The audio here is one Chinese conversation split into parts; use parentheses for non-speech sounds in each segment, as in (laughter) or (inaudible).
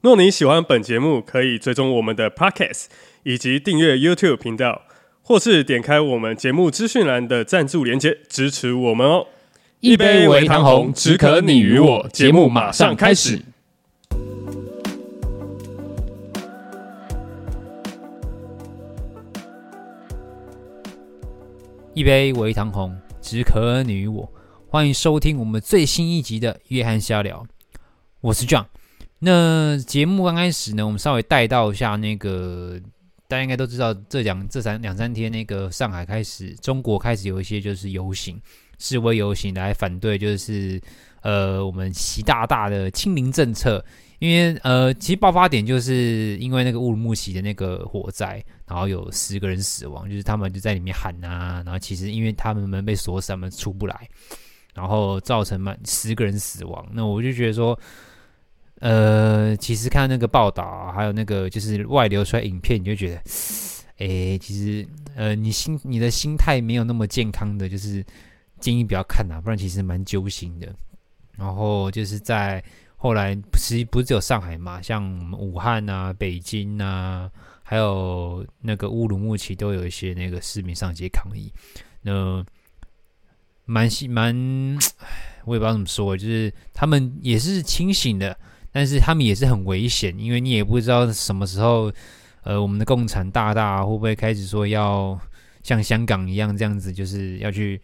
若你喜欢本节目，可以追踪我们的 Podcast，以及订阅 YouTube 频道，或是点开我们节目资讯栏的赞助连接支持我们哦。一杯微糖红，只可你与我。节目马上开始。一杯微糖红，只可你与我。欢迎收听我们最新一集的约翰瞎聊，我是 John。那节目刚开始呢，我们稍微带到一下那个，大家应该都知道，这两这三两三天，那个上海开始，中国开始有一些就是游行、示威游行来反对，就是呃我们习大大的清零政策。因为呃，其实爆发点就是因为那个乌鲁木齐的那个火灾，然后有十个人死亡，就是他们就在里面喊啊，然后其实因为他们门被锁死，他们出不来，然后造成满十个人死亡。那我就觉得说。呃，其实看那个报道，还有那个就是外流出来影片，你就觉得，(sniffs) 诶，其实呃，你心你的心态没有那么健康的，就是建议不要看啊，不然其实蛮揪心的。然后就是在后来，其实不是只有上海嘛，像武汉啊、北京啊，还有那个乌鲁木齐，都有一些那个市民上街抗议。那蛮蛮，蛮，(sniffs) 我也不知道怎么说，就是他们也是清醒的。但是他们也是很危险，因为你也不知道什么时候，呃，我们的共产大大会不会开始说要像香港一样这样子，就是要去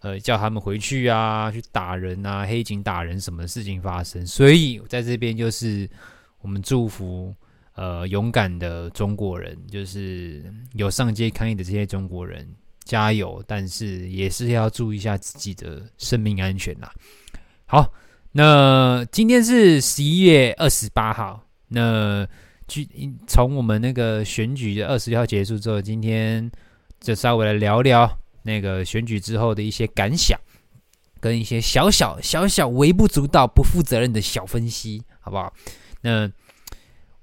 呃叫他们回去啊，去打人啊，黑警打人什么事情发生。所以在这边就是我们祝福呃勇敢的中国人，就是有上街抗议的这些中国人加油，但是也是要注意一下自己的生命安全啦。好。那今天是十一月二十八号。那据从我们那个选举的二十六号结束之后，今天就稍微来聊聊那个选举之后的一些感想，跟一些小小小小微不足道、不负责任的小分析，好不好？那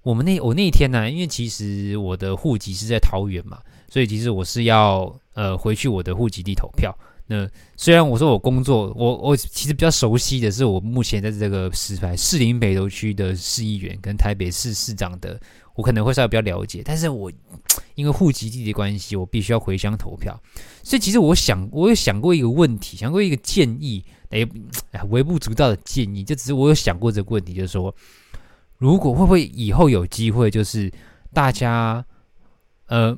我们那我那一天呢，因为其实我的户籍是在桃园嘛，所以其实我是要呃回去我的户籍地投票。那虽然我说我工作，我我其实比较熟悉的是我目前在这个十排士林北投区的市议员跟台北市市长的，我可能会稍微比较了解。但是我因为户籍地的关系，我必须要回乡投票。所以其实我想，我有想过一个问题，想过一个建议，哎，微不足道的建议，就只是我有想过这个问题，就是说，如果会不会以后有机会，就是大家，呃。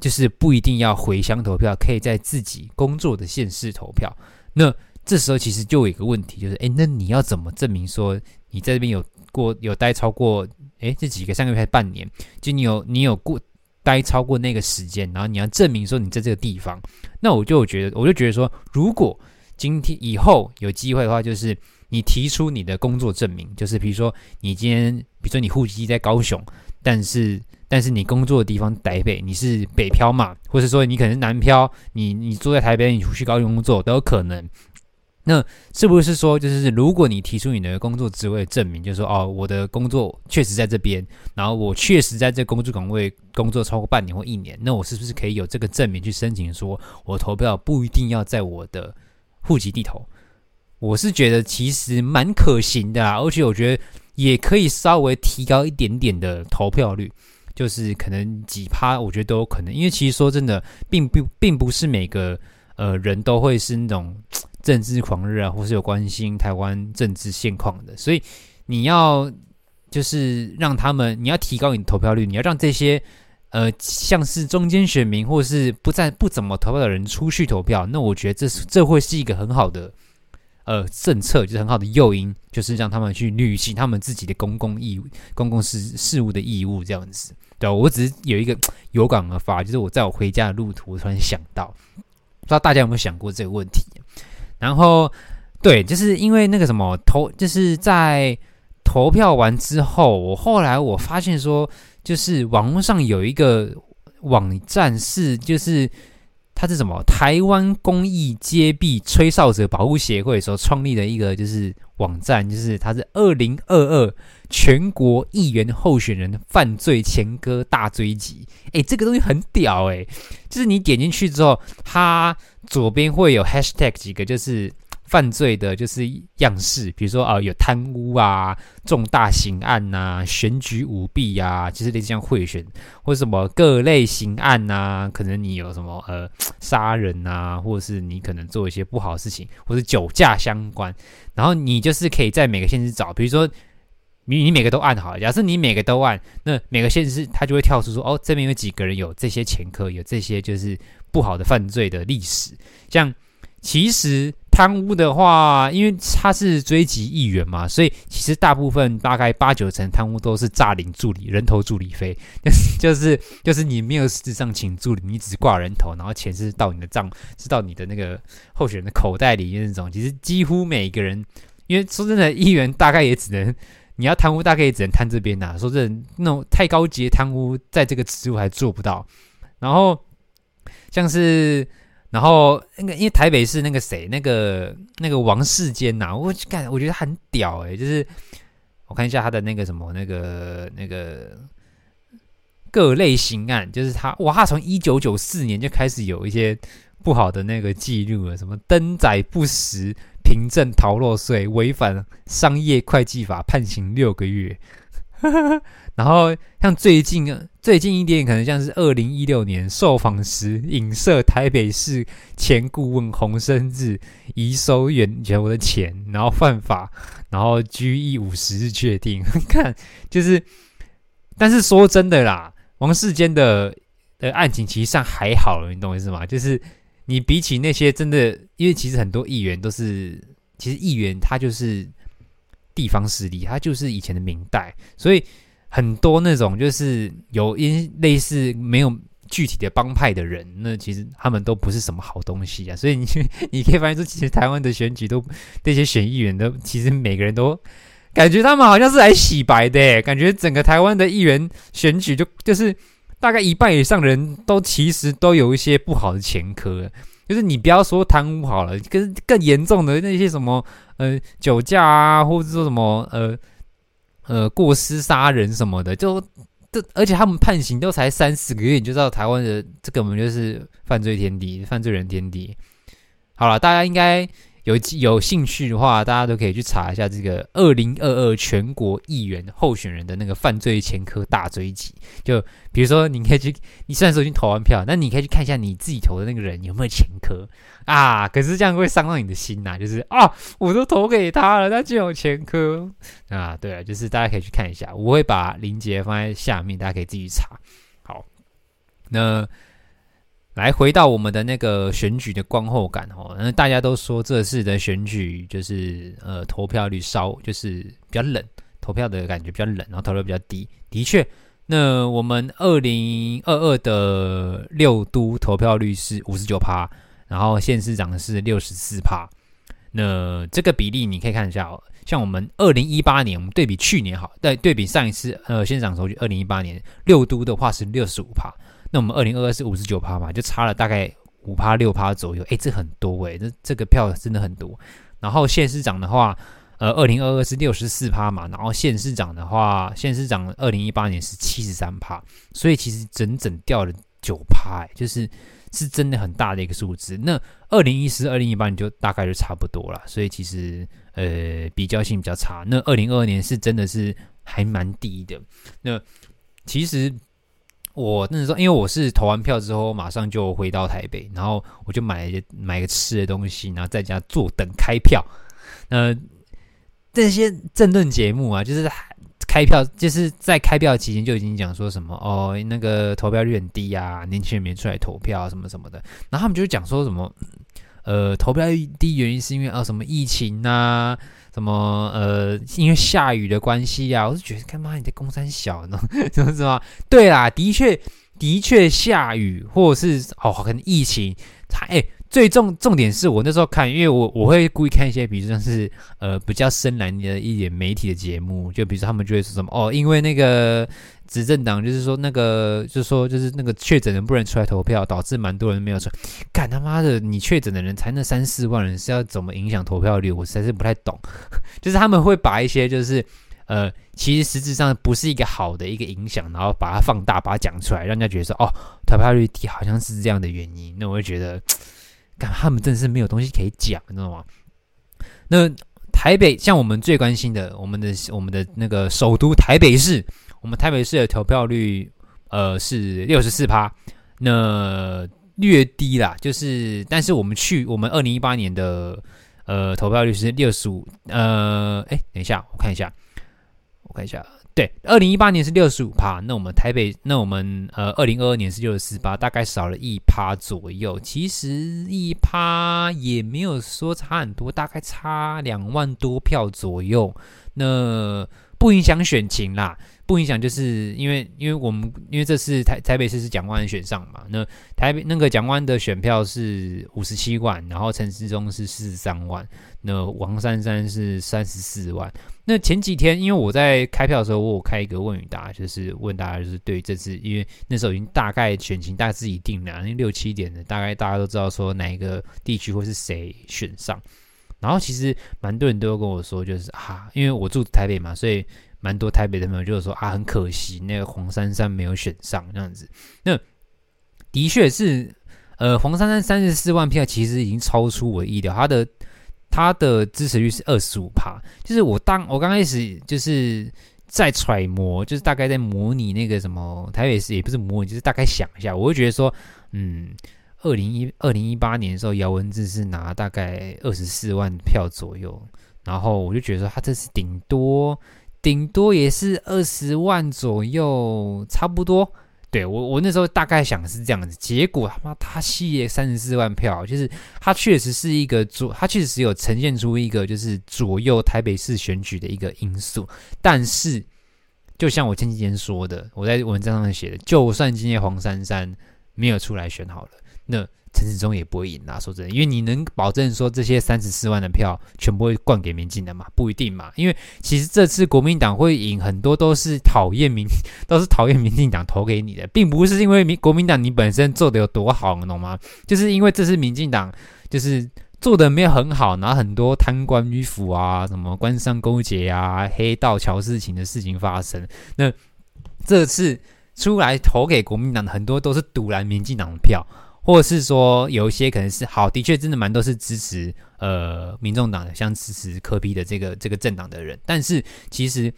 就是不一定要回乡投票，可以在自己工作的县市投票。那这时候其实就有一个问题，就是诶，那你要怎么证明说你在这边有过有待超过诶这几个三个月还半年？就你有你有过待超过那个时间，然后你要证明说你在这个地方。那我就觉得，我就觉得说，如果今天以后有机会的话，就是你提出你的工作证明，就是比如说你今天，比如说你户籍在高雄，但是。但是你工作的地方台北，你是北漂嘛？或者说你可能是南漂，你你住在台北，你去高雄工作都有可能。那是不是说，就是如果你提出你的工作职位证明，就是说哦，我的工作确实在这边，然后我确实在这工作岗位工作超过半年或一年，那我是不是可以有这个证明去申请，说我投票不一定要在我的户籍地投？我是觉得其实蛮可行的啊，而且我觉得也可以稍微提高一点点的投票率。就是可能几趴，我觉得都有可能，因为其实说真的，并不并不是每个呃人都会是那种政治狂热啊，或是有关心台湾政治现况的，所以你要就是让他们，你要提高你的投票率，你要让这些呃像是中间选民或是不在不怎么投票的人出去投票，那我觉得这是这会是一个很好的。呃，政策就是很好的诱因，就是让他们去履行他们自己的公共义务、公共事事务的义务，这样子。对，我只是有一个有感而发，就是我在我回家的路途，我突然想到，不知道大家有没有想过这个问题？然后，对，就是因为那个什么投，就是在投票完之后，我后来我发现说，就是网络上有一个网站是，就是它是什么？台湾公益揭弊吹哨者保护协会所创立的一个就是网站，就是它是二零二二全国议员候选人犯罪前科大追击。诶，这个东西很屌诶，就是你点进去之后，它左边会有 hashtag 几个，就是。犯罪的就是样式，比如说啊、呃，有贪污啊、重大刑案呐、选举舞弊呀，就是类似像贿选或什么各类刑案呐、可能你有什么呃杀人呐、或者是你可能做一些不好的事情，或者酒驾相关，然后你就是可以在每个县市找，比如说你你每个都按好，假设你每个都按，那每个县市它就会跳出说哦，这边有几个人有这些前科，有这些就是不好的犯罪的历史，像其实。贪污的话，因为他是追击议员嘛，所以其实大部分大概八九成贪污都是诈领助理、人头助理费，(laughs) 就是就是你没有实质上请助理，你只是挂人头，然后钱是到你的账，是到你的那个候选人的口袋里那种。其实几乎每个人，因为说真的，议员大概也只能你要贪污，大概也只能贪这边呐。说真的，那种太高级的贪污，在这个职务还做不到。然后像是。然后那个，因为台北是那个谁，那个那个王世坚呐、啊，我感我觉得很屌诶、就是我看一下他的那个什么那个那个各类型案，就是他哇，他从一九九四年就开始有一些不好的那个记录了，什么登载不实、凭证逃漏税、违反商业会计法，判刑六个月。(laughs) 然后像最近啊，最近一点可能像是二零一六年受访时影射台北市前顾问洪生智遗收原有的钱，然后犯法，然后拘役五十日确定。(laughs) 看，就是，但是说真的啦，王世坚的的案情其实上还好了，你懂我意思吗？就是你比起那些真的，因为其实很多议员都是，其实议员他就是。地方势力，他就是以前的明代，所以很多那种就是有因类似没有具体的帮派的人，那其实他们都不是什么好东西啊。所以你你可以发现说，其实台湾的选举都那些选议员都，其实每个人都感觉他们好像是来洗白的，感觉整个台湾的议员选举就就是大概一半以上的人都其实都有一些不好的前科。就是你不要说贪污好了，更更严重的那些什么呃酒驾啊，或者说什么呃呃过失杀人什么的，就这而且他们判刑都才三四个月，你就知道台湾的这根本就是犯罪天地，犯罪人天地。好了，大家应该。有有兴趣的话，大家都可以去查一下这个二零二二全国议员候选人的那个犯罪前科大追击。就比如说，你可以去，你虽然说已经投完票，那你可以去看一下你自己投的那个人有没有前科啊。可是这样会伤到你的心呐、就是啊，我都投给他了，他就有前科啊。对啊，就是大家可以去看一下，我会把链接放在下面，大家可以自己查。好，那。来回到我们的那个选举的观后感哦，那大家都说这次的选举就是呃投票率稍就是比较冷，投票的感觉比较冷，然后投票比较低。的确，那我们二零二二的六都投票率是五十九趴，然后县市长是六十四趴。那这个比例你可以看一下哦，像我们二零一八年，我们对比去年好，对对比上一次呃县长投举二零一八年六都的话是六十五趴。那我们二零二二是五十九趴嘛，就差了大概五趴六趴左右，诶，这很多诶，这这个票真的很多。然后县市长的话，呃，二零二二是六十四趴嘛，然后县市长的话，县市长二零一八年是七十三趴，所以其实整整掉了九趴，就是是真的很大的一个数字。那二零一四、二零一八年就大概就差不多了，所以其实呃比较性比较差。那二零二二年是真的是还蛮低的。那其实。我那时候，因为我是投完票之后，马上就回到台北，然后我就买买个吃的东西，然后在家坐等开票。呃，这些政论节目啊，就是开票，就是在开票期间就已经讲说什么哦，那个投票率很低啊，年轻人没出来投票什么什么的。然后他们就讲说什么，呃，投票率低原因是因为啊什么疫情呐。什么呃，因为下雨的关系啊，我就觉得干嘛你在公山小呢？怎么怎么？对啦，的确的确下雨，或者是哦，可能疫情，才哎，最重重点是我那时候看，因为我我会故意看一些，比如说是呃比较深蓝的一点媒体的节目，就比如说他们就会说什么哦，因为那个执政党就是说那个就是说就是那个确诊人不能出来投票，导致蛮多人没有出来。干他妈的，你确诊的人才那三四万人，是要怎么影响投票率？我实在是不太懂。(laughs) 就是他们会把一些就是。呃，其实实质上不是一个好的一个影响，然后把它放大，把它讲出来，让人家觉得说，哦，投票率低好像是这样的原因。那我会觉得，干他们真的是没有东西可以讲，你知道吗？那台北像我们最关心的，我们的我们的那个首都台北市，我们台北市的投票率，呃，是六十四趴，那略低啦，就是，但是我们去我们二零一八年的呃投票率是六十五，呃，哎，等一下，我看一下。我看一下，对，二零一八年是六十五趴，那我们台北，那我们呃，二零二二年是六十四趴，大概少了一趴左右。其实一趴也没有说差很多，大概差两万多票左右，那不影响选情啦。不影响，就是因为因为我们因为这次台台北市是蒋万选上嘛，那台北那个蒋万的选票是五十七万，然后陈时中是四十三万，那王珊珊是三十四万。那前几天因为我在开票的时候，我有开一个问与答，就是问大家就是对于这次，因为那时候已经大概选情大致已定了，因为六七点的大概大家都知道说哪一个地区会是谁选上，然后其实蛮多人都跟我说，就是啊，因为我住台北嘛，所以。蛮多台北的朋友就是说啊，很可惜那个黄珊珊没有选上这样子。那的确是，呃，黄珊珊三十四万票其实已经超出我意料，他的他的支持率是二十五趴。就是我当我刚开始就是在揣摩，就是大概在模拟那个什么台北市，也不是模拟，就是大概想一下，我会觉得说，嗯，二零一二零一八年的时候，姚文智是拿大概二十四万票左右，然后我就觉得说他这次顶多。顶多也是二十万左右，差不多。对，我，我那时候大概想的是这样子，结果他妈他吸了三十四万票，就是他确实是一个左，他确实有呈现出一个就是左右台北市选举的一个因素。但是，就像我前几天说的，我在文章上面写的，就算今天黄珊珊没有出来选好了，那。陈时中也不会赢啦，说真的，因为你能保证说这些三十四万的票全部会灌给民进党嘛？不一定嘛，因为其实这次国民党会赢很多都是讨厌民，(laughs) 都是讨厌民进党投给你的，并不是因为民国民党你本身做的有多好，你懂吗？就是因为这次民进党就是做的没有很好，然后很多贪官迂腐啊，什么官商勾结啊、黑道乔事情的事情发生，那这次出来投给国民党的很多都是赌烂民进党的票。或者是说有一些可能是好，的确真的蛮多是支持呃民众党的，像支持柯 P 的这个这个政党的人，但是其实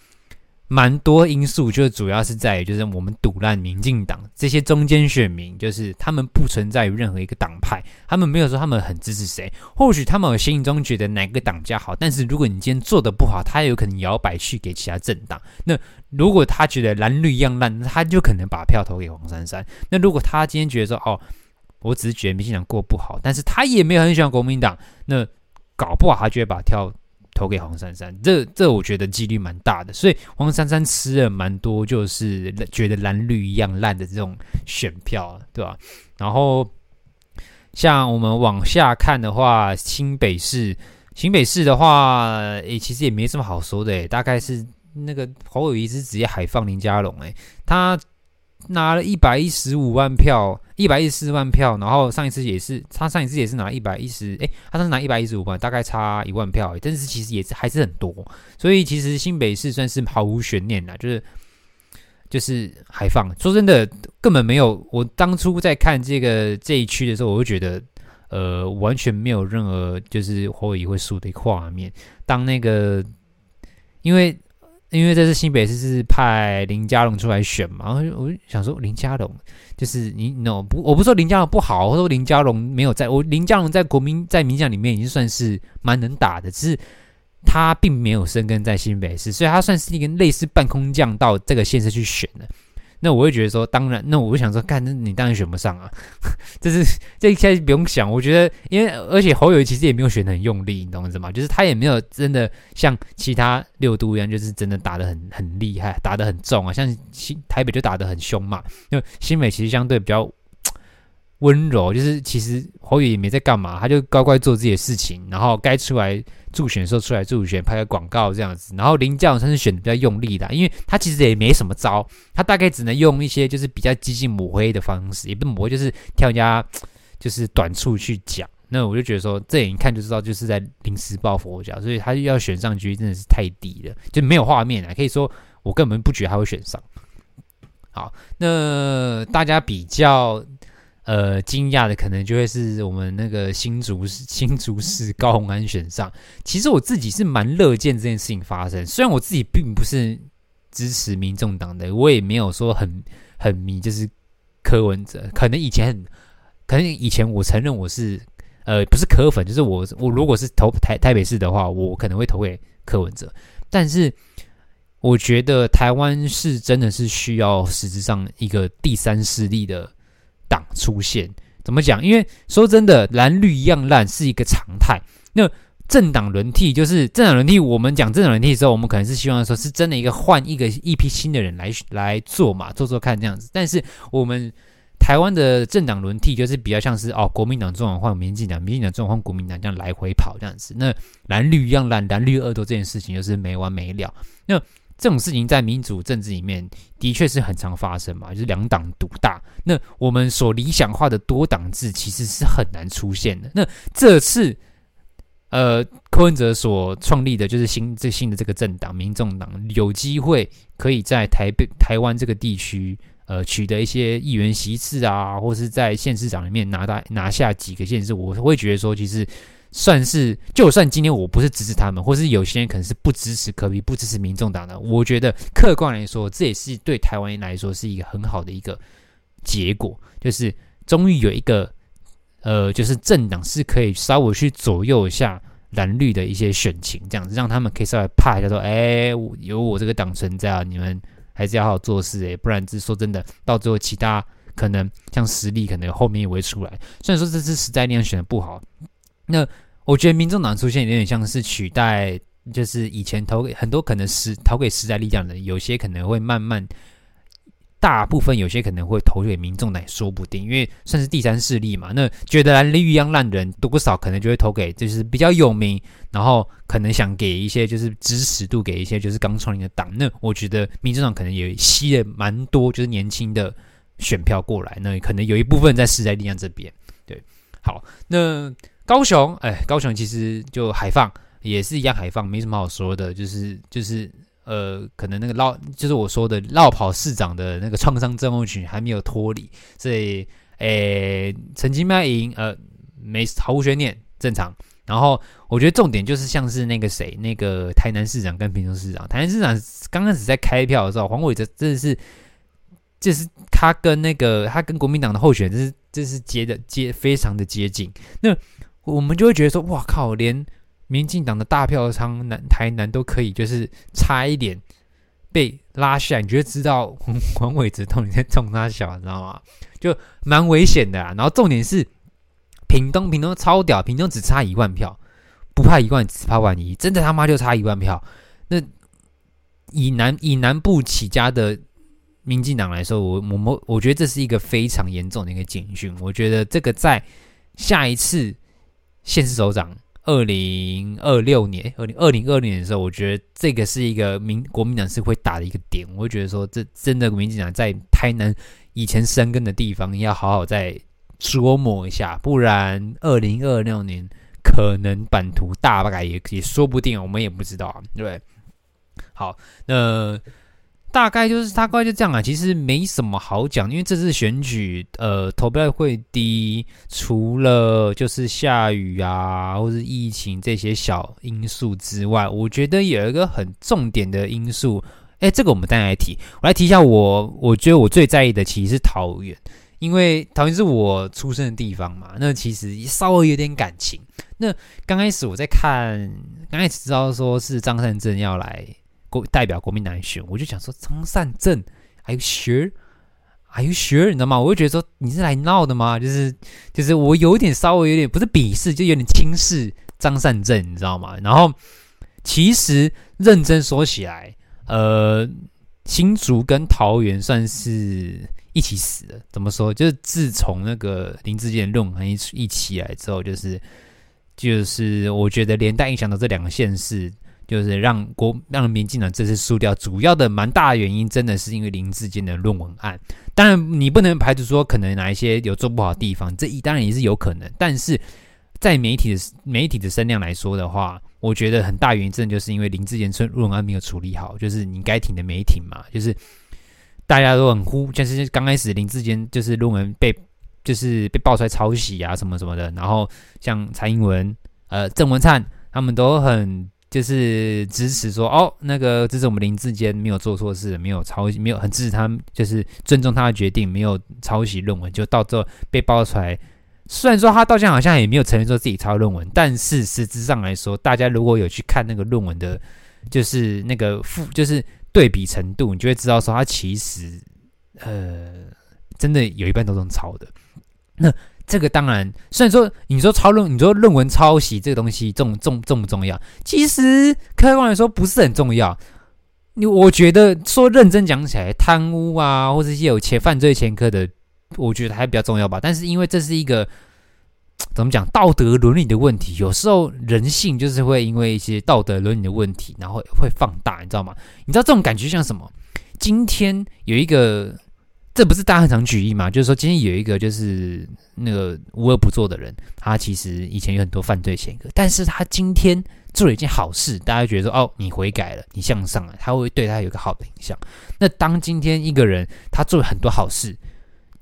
蛮多因素，就主要是在于就是我们赌烂民进党这些中间选民，就是他们不存在于任何一个党派，他们没有说他们很支持谁，或许他们有心中觉得哪个党家好，但是如果你今天做的不好，他有可能摇摆去给其他政党。那如果他觉得蓝绿一样烂，他就可能把票投给黄珊珊。那如果他今天觉得说哦。我只是觉得民进党过不好，但是他也没有很喜欢国民党，那搞不好他就会把票投给黄珊珊，这这我觉得几率蛮大的，所以黄珊珊吃了蛮多，就是觉得蓝绿一样烂的这种选票，对吧？然后像我们往下看的话，新北市，新北市的话，诶，其实也没什么好说的，大概是那个侯友宜是直接海放林佳龙，诶，他。拿了一百一十五万票，一百一十四万票，然后上一次也是，他上一次也是拿一百一十，诶，他是拿一百一十五万，大概差一万票，但是其实也是还是很多，所以其实新北市算是毫无悬念啦，就是就是海放，说真的根本没有，我当初在看这个这一区的时候，我就觉得，呃，完全没有任何就是侯友宜会输的画面，当那个因为。因为这次新北市是派林佳龙出来选嘛，然后我就想说林佳龙就是你，no 不，我不说林佳龙不好，我说林佳龙没有在，我林佳龙在国民在民将里面已经算是蛮能打的，只是他并没有生根在新北市，所以他算是一个类似半空降到这个县市去选的。那我会觉得说，当然，那我会想说，干，那你当然选不上啊。(laughs) 这是这现在不用想，我觉得，因为而且侯友其实也没有选的很用力，你懂我意思吗？就是他也没有真的像其他六都一样，就是真的打的很很厉害，打的很重啊。像新台北就打的很凶嘛，因为新北其实相对比较温柔，就是其实侯宇也没在干嘛，他就乖乖做自己的事情，然后该出来助选的时候出来助选，拍个广告这样子。然后林佳龙他是选的比较用力的，因为他其实也没什么招，他大概只能用一些就是比较激进抹黑的方式，也不是抹黑，就是挑人家就是短处去讲。那我就觉得说，这眼一看就知道就是在临时抱佛脚，所以他要选上去真的是太低了，就没有画面啊。可以说我根本不觉得他会选上。好，那大家比较。呃，惊讶的可能就会是我们那个新竹 (laughs) 新竹市高虹安选上。其实我自己是蛮乐见这件事情发生，虽然我自己并不是支持民众党的，我也没有说很很迷，就是柯文哲。可能以前很，可能以前我承认我是呃不是柯粉，就是我我如果是投台台北市的话，我可能会投给柯文哲。但是我觉得台湾是真的是需要实质上一个第三势力的。党出现怎么讲？因为说真的，蓝绿一样烂是一个常态。那政党轮替就是政党轮替。我们讲政党轮替的时候，我们可能是希望说是真的一个换一个一批新的人来来做嘛，做做看这样子。但是我们台湾的政党轮替就是比较像是哦，国民党中换民进党，民进党中换国民党这样来回跑这样子。那蓝绿一样烂，蓝绿恶斗这件事情就是没完没了。那这种事情在民主政治里面的确是很常发生嘛，就是两党独大。那我们所理想化的多党制其实是很难出现的。那这次，呃，柯文哲所创立的就是新最新的这个政党民众党，有机会可以在台北、台湾这个地区，呃，取得一些议员席次啊，或是在县市长里面拿到拿下几个县市，我会觉得说，其实。算是，就算今天我不是支持他们，或是有些人可能是不支持柯比、不支持民众党的，我觉得客观来说，这也是对台湾人来说是一个很好的一个结果，就是终于有一个呃，就是政党是可以稍微去左右一下蓝绿的一些选情，这样子让他们可以稍微怕一下，说，哎，有我这个党存在啊，你们还是要好好做事哎，不然是说真的，到最后其他可能像实力可能后面也会出来。虽然说这次时代力量选的不好，那。我觉得民众党出现有点像是取代，就是以前投给很多可能是投给时代力量的人，有些可能会慢慢，大部分有些可能会投给民众党说不定，因为算是第三势力嘛。那觉得蓝绿一样烂人多少，可能就会投给就是比较有名，然后可能想给一些就是支持度给一些就是刚创立的党。那我觉得民众党可能也吸了蛮多就是年轻的选票过来，那可能有一部分在时代力量这边。对，好，那。高雄，哎，高雄其实就海放也是一样，海放没什么好说的，就是就是呃，可能那个绕，就是我说的绕跑市长的那个创伤症候群还没有脱离，所以，哎，曾经卖淫，呃，没毫无悬念，正常。然后我觉得重点就是像是那个谁，那个台南市长跟屏东市长，台南市长刚开始在开票的时候，黄伟哲真的是，就是他跟那个他跟国民党的候选人，就是就是接的接非常的接近，那。我们就会觉得说，哇靠，连民进党的大票仓南台南都可以，就是差一点被拉下，你就会知道黄伟哲到底在冲他小，你知道吗？就蛮危险的啊。然后重点是屏东，屏东超屌，屏东只差一万票，不怕一万，只怕万一，真的他妈就差一万票。那以南以南部起家的民进党来说，我我我我觉得这是一个非常严重的一个警讯。我觉得这个在下一次。县市首长，二零二六年，二零二零二年的时候，我觉得这个是一个民国民党是会打的一个点。我会觉得说，这真的民进党在台南以前生根的地方，要好好再琢磨一下，不然二零二六年可能版图大概也也说不定，我们也不知道啊，对？好，那。大概就是大概就这样啊，其实没什么好讲，因为这次选举，呃，投票会低，除了就是下雨啊，或是疫情这些小因素之外，我觉得有一个很重点的因素，哎，这个我们待会来提，我来提一下我，我觉得我最在意的其实是桃园，因为桃园是我出生的地方嘛，那其实稍微有点感情。那刚开始我在看，刚开始知道说是张善政要来。代表国民党选，我就想说张善政，Are you sure？Are you sure？你知道吗？我就觉得说你是来闹的吗？就是就是我有点稍微有点不是鄙视，就有点轻视张善政，你知道吗？然后其实认真说起来，呃，新竹跟桃园算是一起死的。怎么说？就是自从那个林志坚论文一一起来之后，就是就是我觉得连带影响到这两个县市。就是让国让民进党这次输掉，主要的蛮大的原因，真的是因为林志坚的论文案。当然，你不能排除说可能哪一些有做不好的地方，这一当然也是有可能。但是在媒体的媒体的声量来说的话，我觉得很大原因，真的就是因为林志坚论文案没有处理好，就是你该挺的没挺嘛，就是大家都很呼，就是刚开始林志坚就是论文被就是被爆出来抄袭啊什么什么的，然后像蔡英文、呃郑文灿他们都很。就是支持说哦，那个这是我们林志坚没有做错事，没有抄袭，没有很支持他，就是尊重他的决定，没有抄袭论文，就到最后被爆出来。虽然说他到现在好像也没有承认说自己抄论文，但是实质上来说，大家如果有去看那个论文的，就是那个负，就是对比程度，你就会知道说他其实呃，真的有一半都是抄的。那。这个当然，虽然说你说抄论，你说论文抄袭这个东西重重重不重要？其实客观来说不是很重要。你我觉得说认真讲起来，贪污啊，或者一些有前犯罪前科的，我觉得还比较重要吧。但是因为这是一个 (tsk) 怎么讲道德伦理的问题，有时候人性就是会因为一些道德伦理的问题，然后会放大，你知道吗？你知道这种感觉像什么？今天有一个。这不是大家很常举例吗？就是说，今天有一个就是那个无恶不作的人，他其实以前有很多犯罪前科，但是他今天做了一件好事，大家觉得说，哦，你悔改了，你向上了，他会对他有一个好的影响。那当今天一个人他做了很多好事，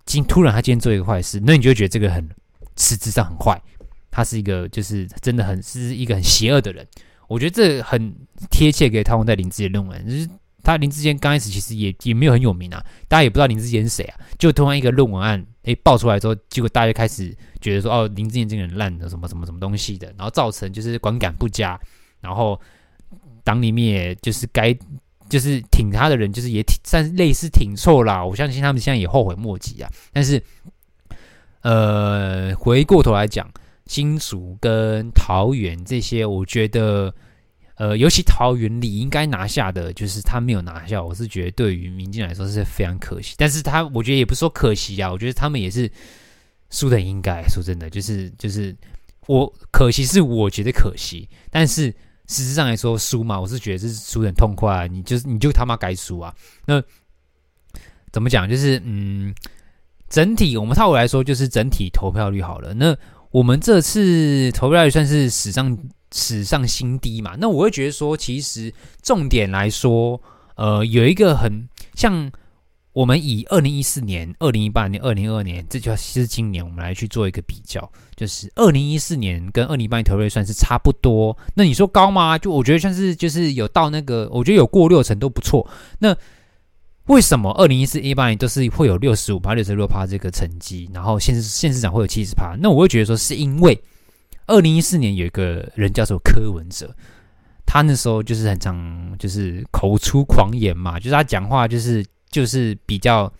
今突然他今天做一个坏事，那你就会觉得这个很实质上很坏，他是一个就是真的很是一个很邪恶的人。我觉得这很贴切给套用在林智坚论文，就是。他林志坚刚开始其实也也没有很有名啊，大家也不知道林志坚是谁啊。就突然一个论文案诶爆出来之后，结果大家开始觉得说哦，林志坚这个人烂的什么什么什么东西的，然后造成就是观感不佳，然后党里面也就是该就是挺他的人就是也挺算是类似挺错啦。我相信他们现在也后悔莫及啊。但是呃，回过头来讲，新竹跟桃园这些，我觉得。呃，尤其桃园里应该拿下的，就是他没有拿下，我是觉得对于民进来说是非常可惜。但是他我觉得也不是说可惜啊，我觉得他们也是输的应该。说真的，就是就是我可惜是我觉得可惜，但是实质上来说输嘛，我是觉得是输得很痛快啊。你就是你就他妈该输啊。那怎么讲？就是嗯，整体我们套回来说，就是整体投票率好了。那我们这次投票率算是史上。史上新低嘛，那我会觉得说，其实重点来说，呃，有一个很像我们以二零一四年、二零一八年、二零二二年，这就是今年我们来去做一个比较，就是二零一四年跟二零一八年投票率算是差不多。那你说高吗？就我觉得算是就是有到那个，我觉得有过六成都不错。那为什么二零一四、一八年都是会有六十五趴、六十六趴这个成绩，然后县市县市长会有七十趴？那我会觉得说是因为。二零一四年有一个人叫做柯文哲，他那时候就是很常就是口出狂言嘛，就是他讲话就是就是比较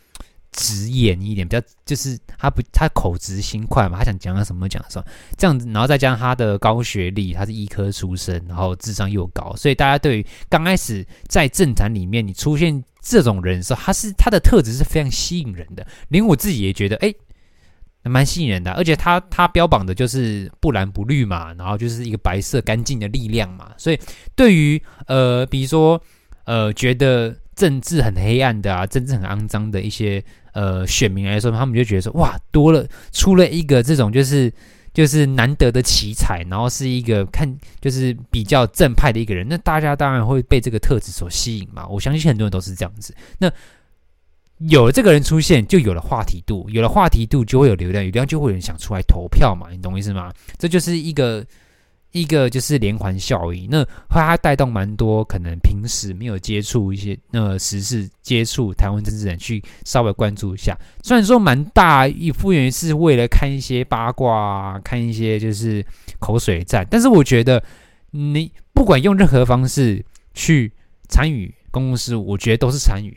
直言一点，比较就是他不他口直心快嘛，他想讲什么讲什么，这样子，然后再加上他的高学历，他是医科出身，然后智商又高，所以大家对于刚开始在政坛里面你出现这种人的时候，他是他的特质是非常吸引人的，连我自己也觉得，哎。蛮吸引人的，而且他他标榜的就是不蓝不绿嘛，然后就是一个白色干净的力量嘛，所以对于呃，比如说呃，觉得政治很黑暗的啊，政治很肮脏的一些呃选民来说，他们就觉得说哇，多了出了一个这种就是就是难得的奇才，然后是一个看就是比较正派的一个人，那大家当然会被这个特质所吸引嘛，我相信很多人都是这样子，那。有了这个人出现，就有了话题度，有了话题度就会有流量，流量就会有人想出来投票嘛，你懂我意思吗？这就是一个一个就是连环效应。那会它带动蛮多可能平时没有接触一些那时事接触台湾政治人去稍微关注一下，虽然说蛮大一部分是为了看一些八卦，看一些就是口水战，但是我觉得你不管用任何方式去参与公共事务，我觉得都是参与。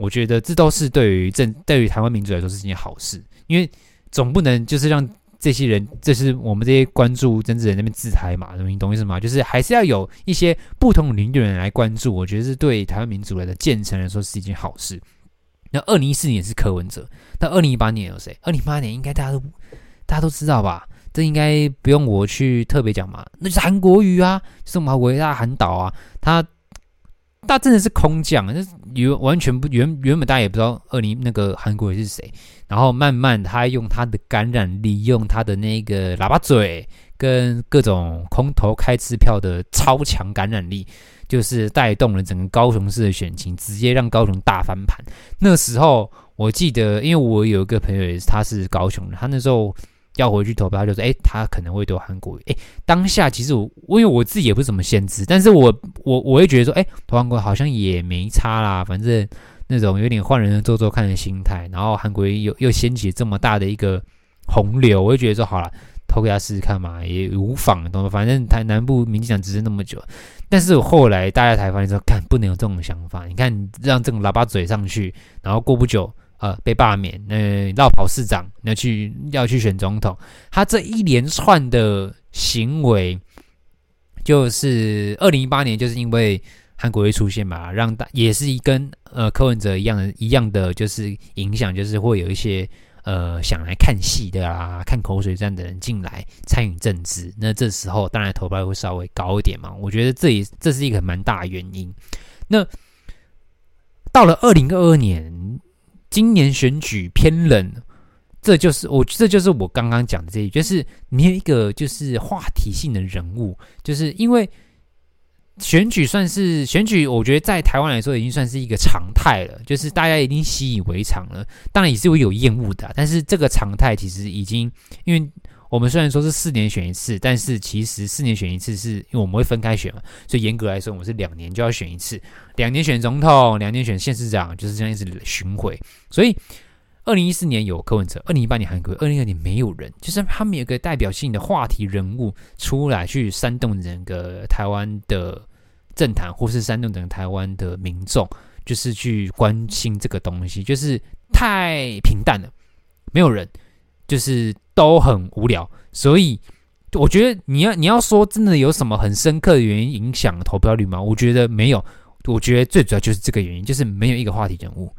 我觉得这都是对于政对于台湾民主来说是一件好事，因为总不能就是让这些人，这是我们这些关注政治人那边自嗨嘛，你懂意思吗？就是还是要有一些不同领域的人来关注，我觉得是对台湾民主来的建成来说是一件好事。那二零一四年是柯文哲，那二零一八年有谁？二零一八年应该大家都大家都知道吧？这应该不用我去特别讲嘛，那就是韩国瑜啊，就是我们伟大韩导啊，他他真的是空降，那原完全不原原本大家也不知道二零那个韩国人是谁，然后慢慢他用他的感染力，用他的那个喇叭嘴跟各种空头开支票的超强感染力，就是带动了整个高雄市的选情，直接让高雄大翻盘。那时候我记得，因为我有一个朋友也是，他是高雄的，他那时候。要回去投票，就说：“哎，他可能会投韩国瑜。哎，当下其实我，因为我自己也不是怎么先知，但是我我我会觉得说，哎，投韩国好像也没差啦，反正那种有点换人做做看的心态。然后韩国瑜又又掀起这么大的一个洪流，我就觉得说，好了，投给他试试看嘛，也无妨，懂吗？反正台南部民进党执政那么久，但是我后来大家才发现说，看不能有这种想法。你看，让这种喇叭嘴上去，然后过不久。”呃，被罢免，呃，绕跑市长，那去要去选总统，他这一连串的行为，就是二零一八年，就是因为韩国瑜出现嘛，让大也是一跟呃柯文哲一样的，一样的就是影响，就是会有一些呃想来看戏的啊，看口水战的人进来参与政治，那这时候当然投票会稍微高一点嘛，我觉得这也这是一个蛮大的原因。那到了二零二二年。今年选举偏冷，这就是我，这就是我刚刚讲的这一，就是你有一个就是话题性的人物，就是因为选举算是选举，我觉得在台湾来说已经算是一个常态了，就是大家已经习以为常了。当然也是会有厌恶的，但是这个常态其实已经因为。我们虽然说是四年选一次，但是其实四年选一次是因为我们会分开选嘛，所以严格来说，我们是两年就要选一次，两年选总统，两年选县市长，就是这样一直巡回。所以，二零一四年有柯文哲，二零一八年韩国，二零二零年没有人，就是他们有个代表性的话题人物出来去煽动整个台湾的政坛，或是煽动整个台湾的民众，就是去关心这个东西，就是太平淡了，没有人。就是都很无聊，所以我觉得你要你要说真的有什么很深刻的原因影响投票率吗？我觉得没有，我觉得最主要就是这个原因，就是没有一个话题人物。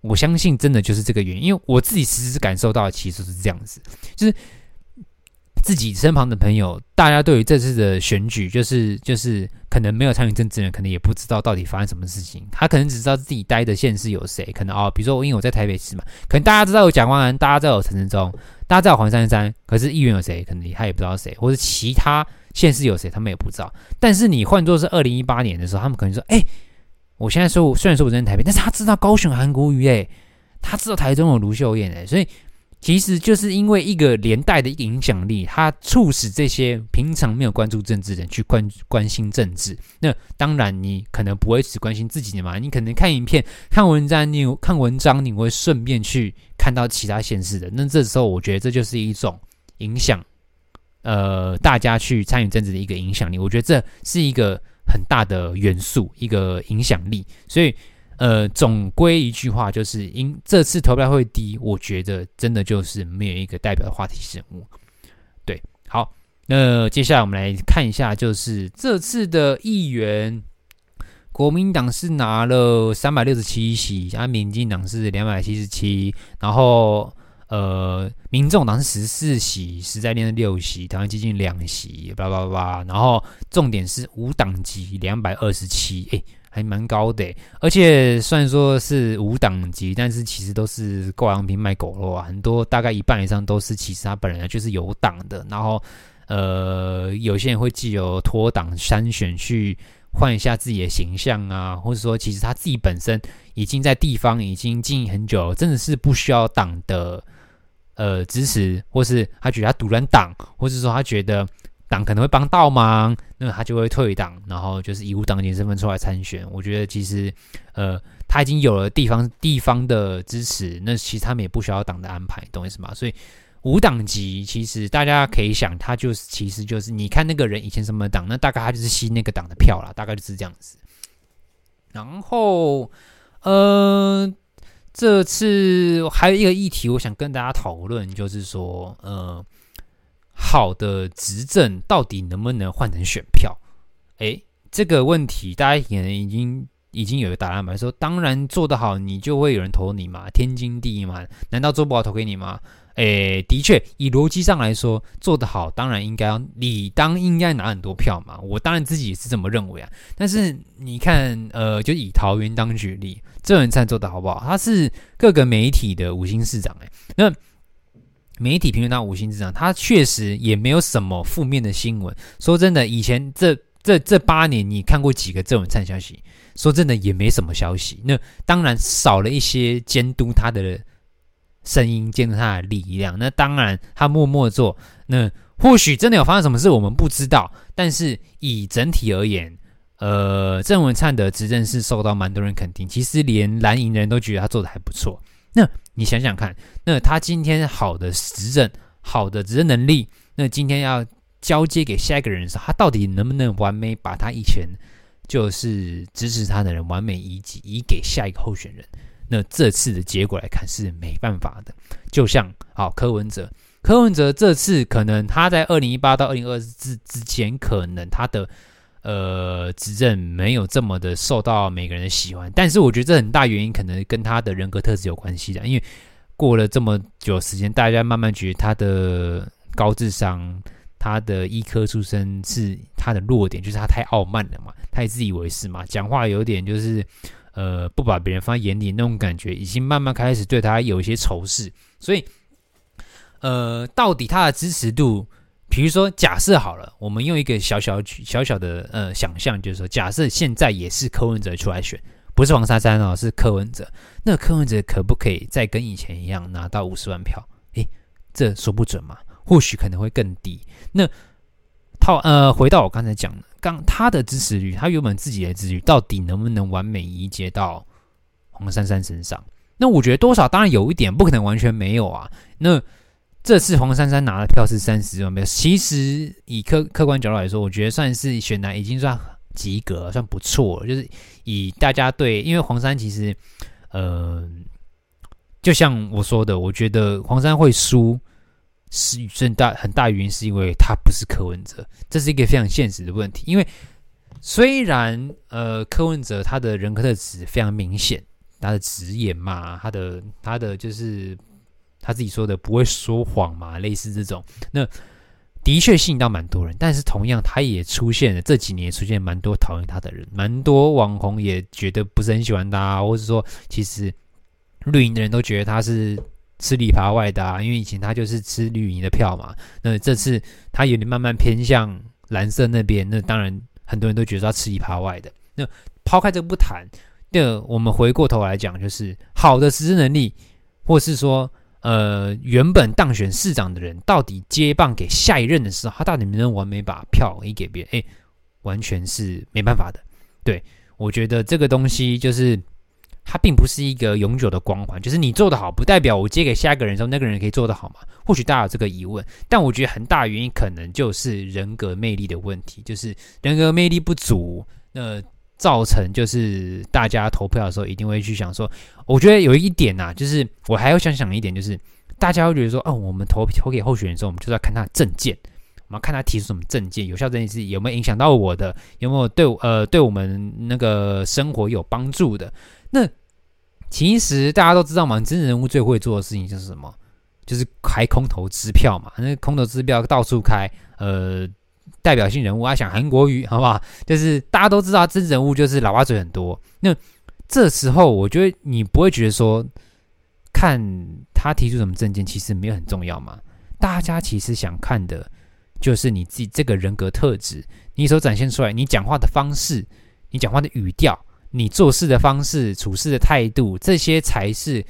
我相信真的就是这个原因，因为我自己其实是感受到其实是这样子，就是。自己身旁的朋友，大家对于这次的选举，就是就是可能没有参与政治的人，可能也不知道到底发生什么事情。他可能只知道自己待的县市有谁，可能哦，比如说我因为我在台北市嘛，可能大家知道有蒋万安，大家知道有陈振中，大家知道黄珊珊，可是议员有谁，可能他也不知道谁，或者其他县市有谁，他们也不知道。但是你换作是二零一八年的时候，他们可能说，哎，我现在说，虽然说我在台北，但是他知道高雄韩国瑜，哎，他知道台中有卢秀燕，哎，所以。其实就是因为一个连带的一个影响力，它促使这些平常没有关注政治的人去关关心政治。那当然，你可能不会只关心自己的嘛，你可能看影片、看文章，你看文章，你会顺便去看到其他现实的。那这时候，我觉得这就是一种影响，呃，大家去参与政治的一个影响力。我觉得这是一个很大的元素，一个影响力。所以。呃，总归一句话就是，因这次投票会低，我觉得真的就是没有一个代表的话题人物。对，好，那接下来我们来看一下，就是这次的议员，国民党是拿了三百六十七席，然后民进党是两百七十七，然后呃，民众党是十四席，时代力量六席，台湾基进两席，叭叭叭，然后重点是无党籍两百二十七，哎。还蛮高的，而且虽然说是无党籍，但是其实都是挂羊皮卖狗肉啊，很多大概一半以上都是其实他本人就是有党的，然后呃，有些人会借由脱党筛选去换一下自己的形象啊，或者说其实他自己本身已经在地方已经经营很久，真的是不需要党的呃支持，或是他觉得他独揽党，或是说他觉得。党可能会帮倒忙，那他就会退党，然后就是以无党籍身份出来参选。我觉得其实，呃，他已经有了地方地方的支持，那其实他们也不需要党的安排，懂意思吗？所以无党籍其实大家可以想，他就是其实就是你看那个人以前什么党，那大概他就是吸那个党的票啦，大概就是这样子。然后，呃，这次还有一个议题，我想跟大家讨论，就是说，呃。好的执政到底能不能换成选票？诶，这个问题大家可能已经已经有个答案嘛，说当然做得好，你就会有人投你嘛，天经地义嘛。难道做不好投给你吗？诶，的确，以逻辑上来说，做得好，当然应该要理当应该拿很多票嘛。我当然自己也是这么认为啊。但是你看，呃，就以桃园当举例，郑文灿做得好不好？他是各个媒体的五星市长，诶，那媒体评论到五星之长，他确实也没有什么负面的新闻。说真的，以前这这这八年，你看过几个郑文灿消息？说真的，也没什么消息。那当然少了一些监督他的声音，监督他的力量。那当然他默默做。那或许真的有发生什么事，我们不知道。但是以整体而言，呃，郑文灿的执政是受到蛮多人肯定。其实连蓝营人都觉得他做的还不错。那你想想看，那他今天好的执政，好的执政能力，那今天要交接给下一个人的时候，他到底能不能完美把他以前？就是支持他的人完美移给移给下一个候选人，那这次的结果来看是没办法的。就像好柯文哲，柯文哲这次可能他在二零一八到二零二四之间，可能他的呃执政没有这么的受到每个人的喜欢，但是我觉得这很大原因可能跟他的人格特质有关系的，因为过了这么久时间，大家慢慢觉得他的高智商。他的医科出身是他的弱点，就是他太傲慢了嘛，太自以为是嘛，讲话有点就是呃不把别人放在眼里那种感觉，已经慢慢开始对他有一些仇视。所以呃，到底他的支持度，比如说假设好了，我们用一个小小小小的呃想象，就是说假设现在也是柯文哲出来选，不是黄珊珊哦，是柯文哲，那柯文哲可不可以再跟以前一样拿到五十万票？诶，这说不准嘛。或许可能会更低。那套呃，回到我刚才讲的，刚他的支持率，他原本自己的支持率，到底能不能完美移接到黄珊珊身上？那我觉得多少当然有一点，不可能完全没有啊。那这次黄珊珊拿的票是三十万票，其实以客客观角度来说，我觉得算是选男已经算及格，算不错了。就是以大家对，因为黄珊其实呃，就像我说的，我觉得黄珊会输。是很大很大原因，是因为他不是柯文哲，这是一个非常现实的问题。因为虽然呃柯文哲他的人格特质非常明显，他的直言嘛，他的他的就是他自己说的不会说谎嘛，类似这种，那的确吸引到蛮多人。但是同样，他也出现了这几年出现蛮多讨厌他的人，蛮多网红也觉得不是很喜欢他，或者说其实绿营的人都觉得他是。吃里扒外的啊，因为以前他就是吃绿营的票嘛，那这次他有点慢慢偏向蓝色那边，那当然很多人都觉得他吃里扒外的。那抛开这个不谈，那我们回过头来讲，就是好的实质能力，或是说呃原本当选市长的人，到底接棒给下一任的时候，他到底能不能完美把票移给别人？哎，完全是没办法的。对，我觉得这个东西就是。它并不是一个永久的光环，就是你做得好，不代表我接给下一个人的时候，那个人可以做得好嘛？或许大家有这个疑问，但我觉得很大原因可能就是人格魅力的问题，就是 (sniffs) 人格魅力不足，那造成就是大家投票的时候一定会去想说，我觉得有一点呐、啊，就是我还要想想一点，就是大家会觉得说，哦，我们投投给候选人的时候，我们就是要看他的证件，我们要看他提出什么证件，有效证件是有没有影响到我的，有没有对呃对我们那个生活有帮助的。那其实大家都知道嘛，真人物最会做的事情就是什么？就是开空头支票嘛。那空头支票到处开，呃，代表性人物啊，想韩国瑜，好不好？就是大家都知道，真人物就是喇叭嘴很多。那这时候，我觉得你不会觉得说，看他提出什么政见，其实没有很重要嘛。大家其实想看的，就是你自己这个人格特质，你所展现出来，你讲话的方式，你讲话的语调。你做事的方式、处事的态度，这些才是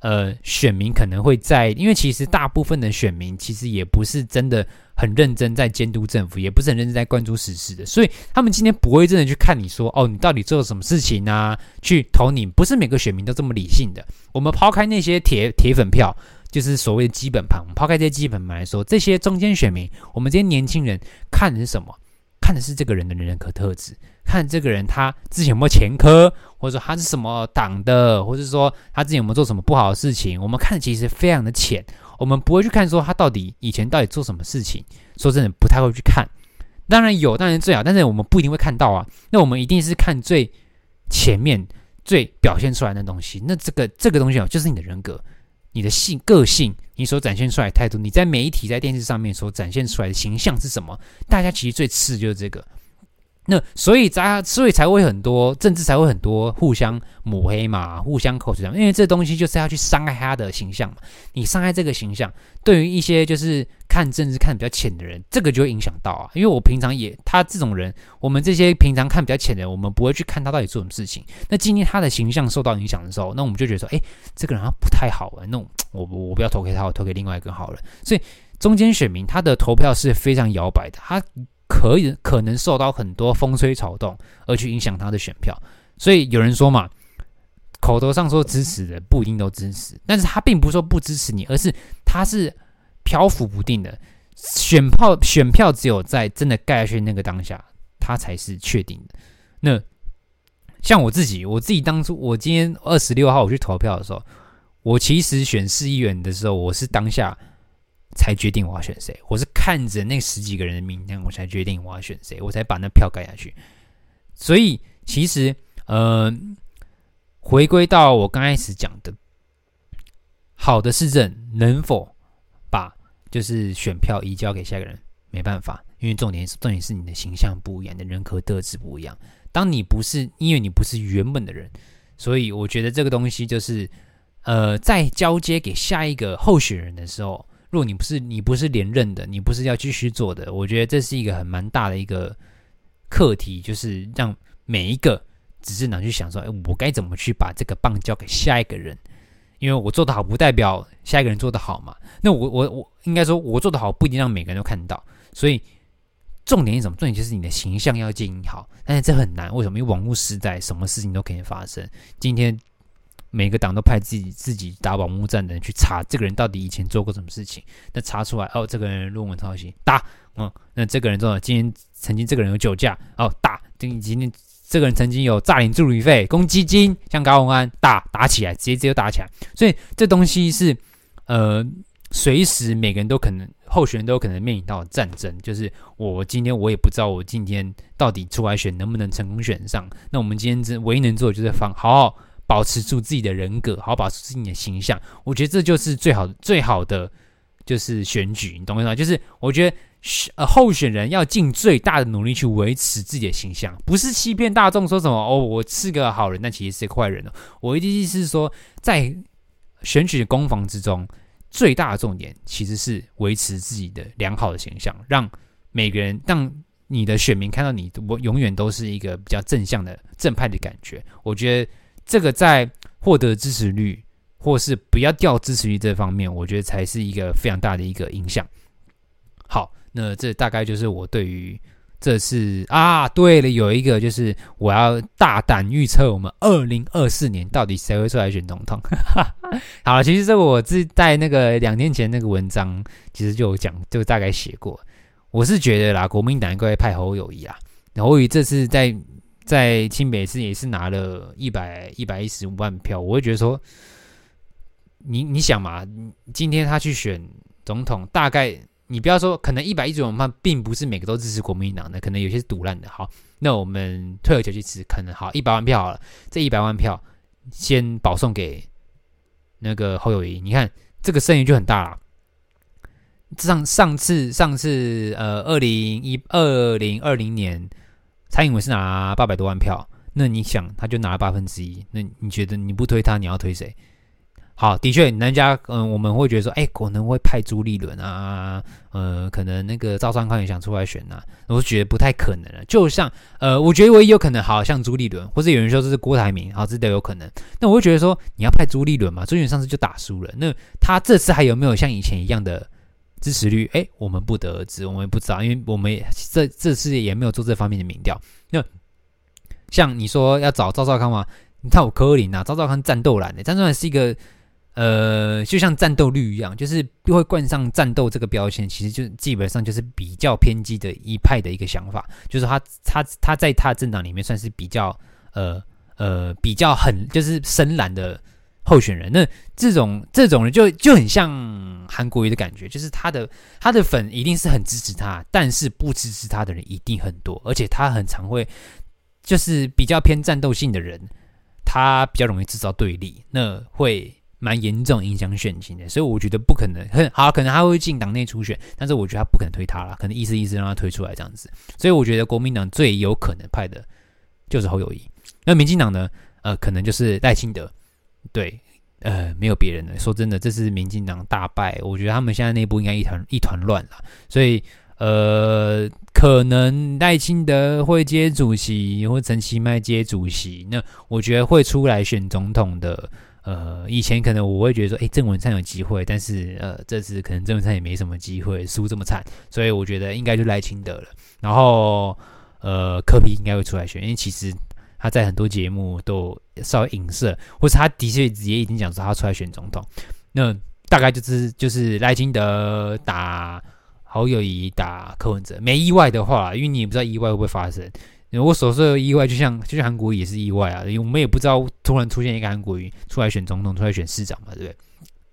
呃选民可能会在，因为其实大部分的选民其实也不是真的很认真在监督政府，也不是很认真在关注时事的，所以他们今天不会真的去看你说哦，你到底做了什么事情啊？去投你，不是每个选民都这么理性的。我们抛开那些铁铁粉票，就是所谓的基本盘，我们抛开这些基本盘来说，这些中间选民，我们这些年轻人看的是什么？看的是这个人的人格特质。看这个人，他之前有没有前科，或者说他是什么党的，或者说他之前有没有做什么不好的事情，我们看的其实非常的浅，我们不会去看说他到底以前到底做什么事情。说真的，不太会去看。当然有，当然最好，但是我们不一定会看到啊。那我们一定是看最前面最表现出来的东西。那这个这个东西哦，就是你的人格、你的性个性、你所展现出来的态度，你在媒体、在电视上面所展现出来的形象是什么？大家其实最次的就是这个。那所以，咱所以才会很多政治才会很多互相抹黑嘛，互相口水战，因为这东西就是要去伤害他的形象嘛。你伤害这个形象，对于一些就是看政治看比较浅的人，这个就会影响到啊。因为我平常也他这种人，我们这些平常看比较浅的人，我们不会去看他到底做什么事情。那今天他的形象受到影响的时候，那我们就觉得说，哎，这个人他不太好啊。那我我我不要投给他，我投给另外一个好了。所以中间选民他的投票是非常摇摆的，他。可以可能受到很多风吹草动而去影响他的选票，所以有人说嘛，口头上说支持的不一定都支持，但是他并不是说不支持你，而是他是漂浮不定的，选票选票只有在真的盖下去那个当下，他才是确定的。那像我自己，我自己当初我今天二十六号我去投票的时候，我其实选市议员的时候，我是当下。才决定我要选谁，我是看着那十几个人的名单，我才决定我要选谁，我才把那票盖下去。所以其实，呃，回归到我刚开始讲的，好的市政能否把就是选票移交给下一个人，没办法，因为重点是重点是你的形象不一样，你的人格特质不一样。当你不是因为你不是原本的人，所以我觉得这个东西就是，呃，在交接给下一个候选人的时候。如果你不是你不是连任的，你不是要继续做的，我觉得这是一个很蛮大的一个课题，就是让每一个执政党去想说，哎，我该怎么去把这个棒交给下一个人？因为我做得好，不代表下一个人做得好嘛。那我我我应该说，我做得好不一定让每个人都看到。所以重点是什么？重点就是你的形象要经营好。但是这很难，为什么？因为网络时代，什么事情都可以发生。今天。每个党都派自己自己打网络战的人去查这个人到底以前做过什么事情，那查出来哦，这个人论文抄袭，打，嗯，那这个人做了今天曾经这个人有酒驾，哦，打，今今天这个人曾经有诈领助理费、公积金，像高虹安，打打起来，直接直接打起来，所以这东西是呃，随时每个人都可能候选人都有可能面临到战争，就是我今天我也不知道我今天到底出来选能不能成功选上，那我们今天这唯一能做的就是放好好。保持住自己的人格，好保持自己的形象，我觉得这就是最好最好的，就是选举，你懂我意思吗？就是我觉得呃候选人要尽最大的努力去维持自己的形象，不是欺骗大众说什么哦，我是个好人，但其实是个坏人哦。我的意思是说，在选举的攻防之中，最大的重点其实是维持自己的良好的形象，让每个人，让你的选民看到你，我永远都是一个比较正向的正派的感觉。我觉得。这个在获得支持率，或是不要掉支持率这方面，我觉得才是一个非常大的一个影响。好，那这大概就是我对于这次啊，对了，有一个就是我要大胆预测，我们二零二四年到底谁会出来选总统？(laughs) 好了，其实这我是在那个两天前那个文章，其实就有讲，就大概写过。我是觉得啦，国民党应该派侯友谊啊，侯友谊这次在。在清北市也是拿了一百一百一十五万票，我会觉得说，你你想嘛，今天他去选总统，大概你不要说，可能一百一十五万并不是每个都支持国民党的，可能有些是赌烂的。好，那我们退而求其次，可能好一百万票好了，这一百万票先保送给那个侯友宜，你看这个声音就很大了。上上次上次呃，二零一二零二零年。蔡英文是拿八百多万票，那你想，他就拿了八分之一，那你觉得你不推他，你要推谁？好，的确，人家嗯，我们会觉得说，哎，可能会派朱立伦啊，呃，可能那个赵尚康也想出来选呐、啊，我觉得不太可能了。就像呃，我觉得唯一有可能，好像朱立伦，或者有人说这是郭台铭，好，这都有可能。那我会觉得说，你要派朱立伦嘛？朱立伦上次就打输了，那他这次还有没有像以前一样的？支持率，哎，我们不得而知，我们也不知道，因为我们这这次也没有做这方面的民调。那像你说要找赵少康吗？你看我柯林啊，赵少康战斗蓝的，战斗蓝是一个呃，就像战斗绿一样，就是会冠上战斗这个标签，其实就基本上就是比较偏激的一派的一个想法，就是他他他在他的政党里面算是比较呃呃比较很就是深蓝的。候选人，那这种这种人就就很像韩国瑜的感觉，就是他的他的粉一定是很支持他，但是不支持他的人一定很多，而且他很常会就是比较偏战斗性的人，他比较容易制造对立，那会蛮严重影响选情的。所以我觉得不可能，很好，可能他会进党内初选，但是我觉得他不可能推他了，可能意思意思让他推出来这样子。所以我觉得国民党最有可能派的就是侯友谊，那民进党呢？呃，可能就是赖清德，对，呃，没有别人了。说真的，这是民进党大败，我觉得他们现在内部应该一团一团乱了。所以，呃，可能赖清德会接主席，或陈其迈接主席。那我觉得会出来选总统的，呃，以前可能我会觉得说，哎，郑文灿有机会，但是呃，这次可能郑文灿也没什么机会，输这么惨，所以我觉得应该就赖清德了。然后，呃，柯 P 应该会出来选，因为其实。他在很多节目都稍微影射，或是他的确也已经讲说他出来选总统。那大概就是就是赖清德打侯友谊打柯文哲，没意外的话，因为你也不知道意外会不会发生。我所说的意外，就像就像韩国也是意外啊，因为我们也不知道突然出现一个韩国瑜出来选总统，出来选市长嘛，对不对？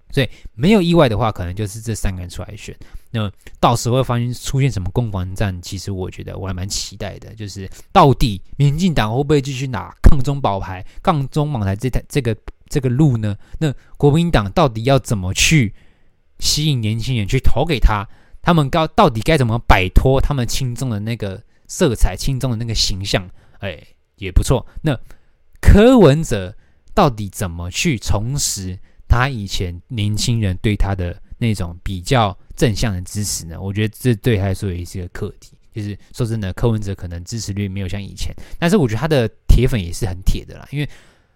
所以没有意外的话，可能就是这三个人出来选。那到时候会发现出现什么攻防战？其实我觉得我还蛮期待的，就是到底民进党会不会继续拿抗中保牌、抗中保台这台这个这个路呢？那国民党到底要怎么去吸引年轻人去投给他？他们该到底该怎么摆脱他们亲中的那个色彩、亲中的那个形象？哎，也不错。那柯文哲到底怎么去重拾？他以前年轻人对他的那种比较正向的支持呢，我觉得这对他来说也是一个课题。就是说真的，柯文哲可能支持率没有像以前，但是我觉得他的铁粉也是很铁的啦。因为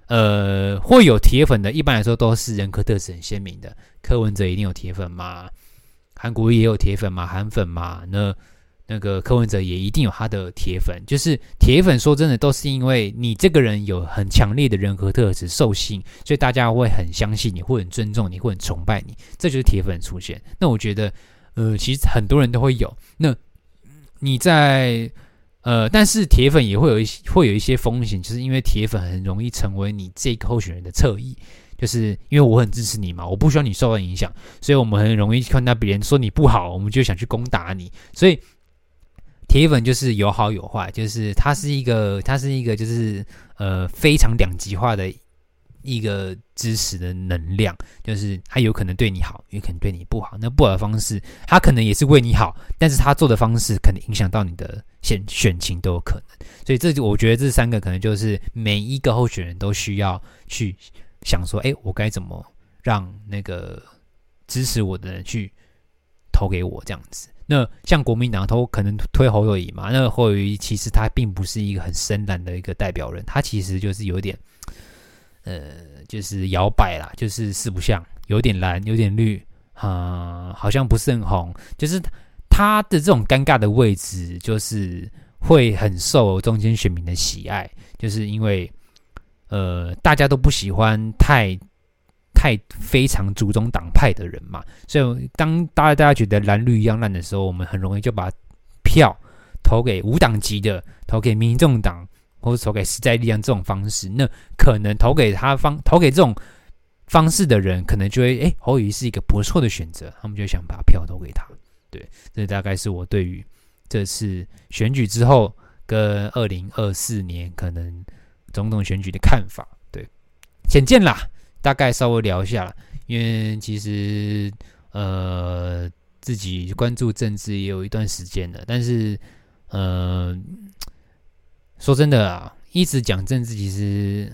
呃，会有铁粉的，一般来说都是人科特质很鲜明的。柯文哲一定有铁粉嘛，韩国也有铁粉嘛，韩粉嘛，那。那个柯文哲也一定有他的铁粉，就是铁粉。说真的，都是因为你这个人有很强烈的人格特质，受性，所以大家会很相信你，会很尊重你，会很崇拜你，这就是铁粉出现。那我觉得，呃，其实很多人都会有。那你在呃，但是铁粉也会有一些会有一些风险，就是因为铁粉很容易成为你这个候选人的侧翼，就是因为我很支持你嘛，我不需要你受到影响，所以我们很容易看到别人说你不好，我们就想去攻打你，所以。铁粉就是有好有坏，就是它是一个，它是一个，就是呃非常两极化的一个支持的能量，就是它有可能对你好，也可能对你不好。那不好的方式，它可能也是为你好，但是它做的方式可能影响到你的选选情都有可能。所以这就我觉得这三个可能就是每一个候选人都需要去想说，哎，我该怎么让那个支持我的人去投给我这样子。那像国民党投可能推侯友宜嘛？那侯友宜其实他并不是一个很深蓝的一个代表人，他其实就是有点，呃，就是摇摆啦，就是四不像，有点蓝，有点绿，啊、好像不是很红。就是他的这种尴尬的位置，就是会很受中间选民的喜爱，就是因为，呃，大家都不喜欢太。太非常注重党派的人嘛，所以当大家大家觉得蓝绿一样烂的时候，我们很容易就把票投给无党籍的，投给民众党或者投给时代力量这种方式。那可能投给他方投给这种方式的人，可能就会哎，侯友宜是一个不错的选择，他们就想把票投给他。对，这大概是我对于这次选举之后跟二零二四年可能总统选举的看法。对，浅见啦。大概稍微聊一下，因为其实呃自己关注政治也有一段时间了，但是呃说真的啊，一直讲政治其实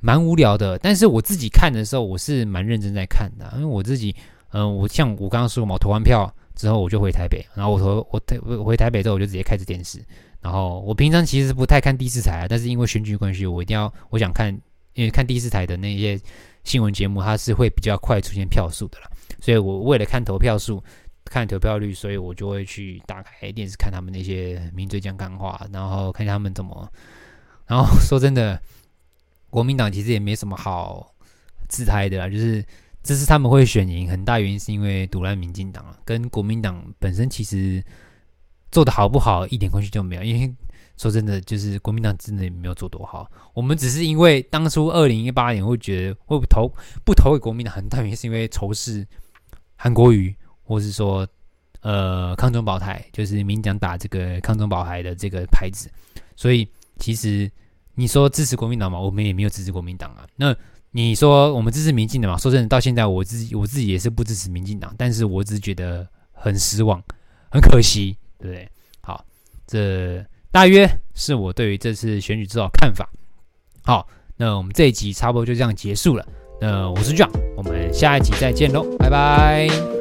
蛮无聊的。但是我自己看的时候，我是蛮认真在看的，因为我自己嗯、我像我刚刚说嘛，我投完票之后我就回台北，然后我投我台我回台北之后我就直接开着电视，然后我平常其实不太看第四台啊，但是因为选举关系，我一定要我想看。因为看第四台的那些新闻节目，它是会比较快出现票数的啦，所以我为了看投票数、看投票率，所以我就会去打开电视看他们那些名嘴讲干话，然后看他们怎么。然后说真的，国民党其实也没什么好自嗨的啦，就是这次他们会选赢，很大原因是因为独揽民进党啊，跟国民党本身其实做的好不好一点关系都没有，因为。说真的，就是国民党真的也没有做多好。我们只是因为当初二零一八年会觉得会不投不投给国民党，很大原因是因为仇视韩国瑜，或是说呃抗中保台，就是民进党打这个抗中保台的这个牌子。所以其实你说支持国民党嘛，我们也没有支持国民党啊。那你说我们支持民进党嘛？说真的，到现在我自己我自己也是不支持民进党，但是我只是觉得很失望，很可惜，对不对？好，这大约是我对于这次选举之后的看法。好，那我们这一集差不多就这样结束了。那我是 John，我们下一集再见喽，拜拜。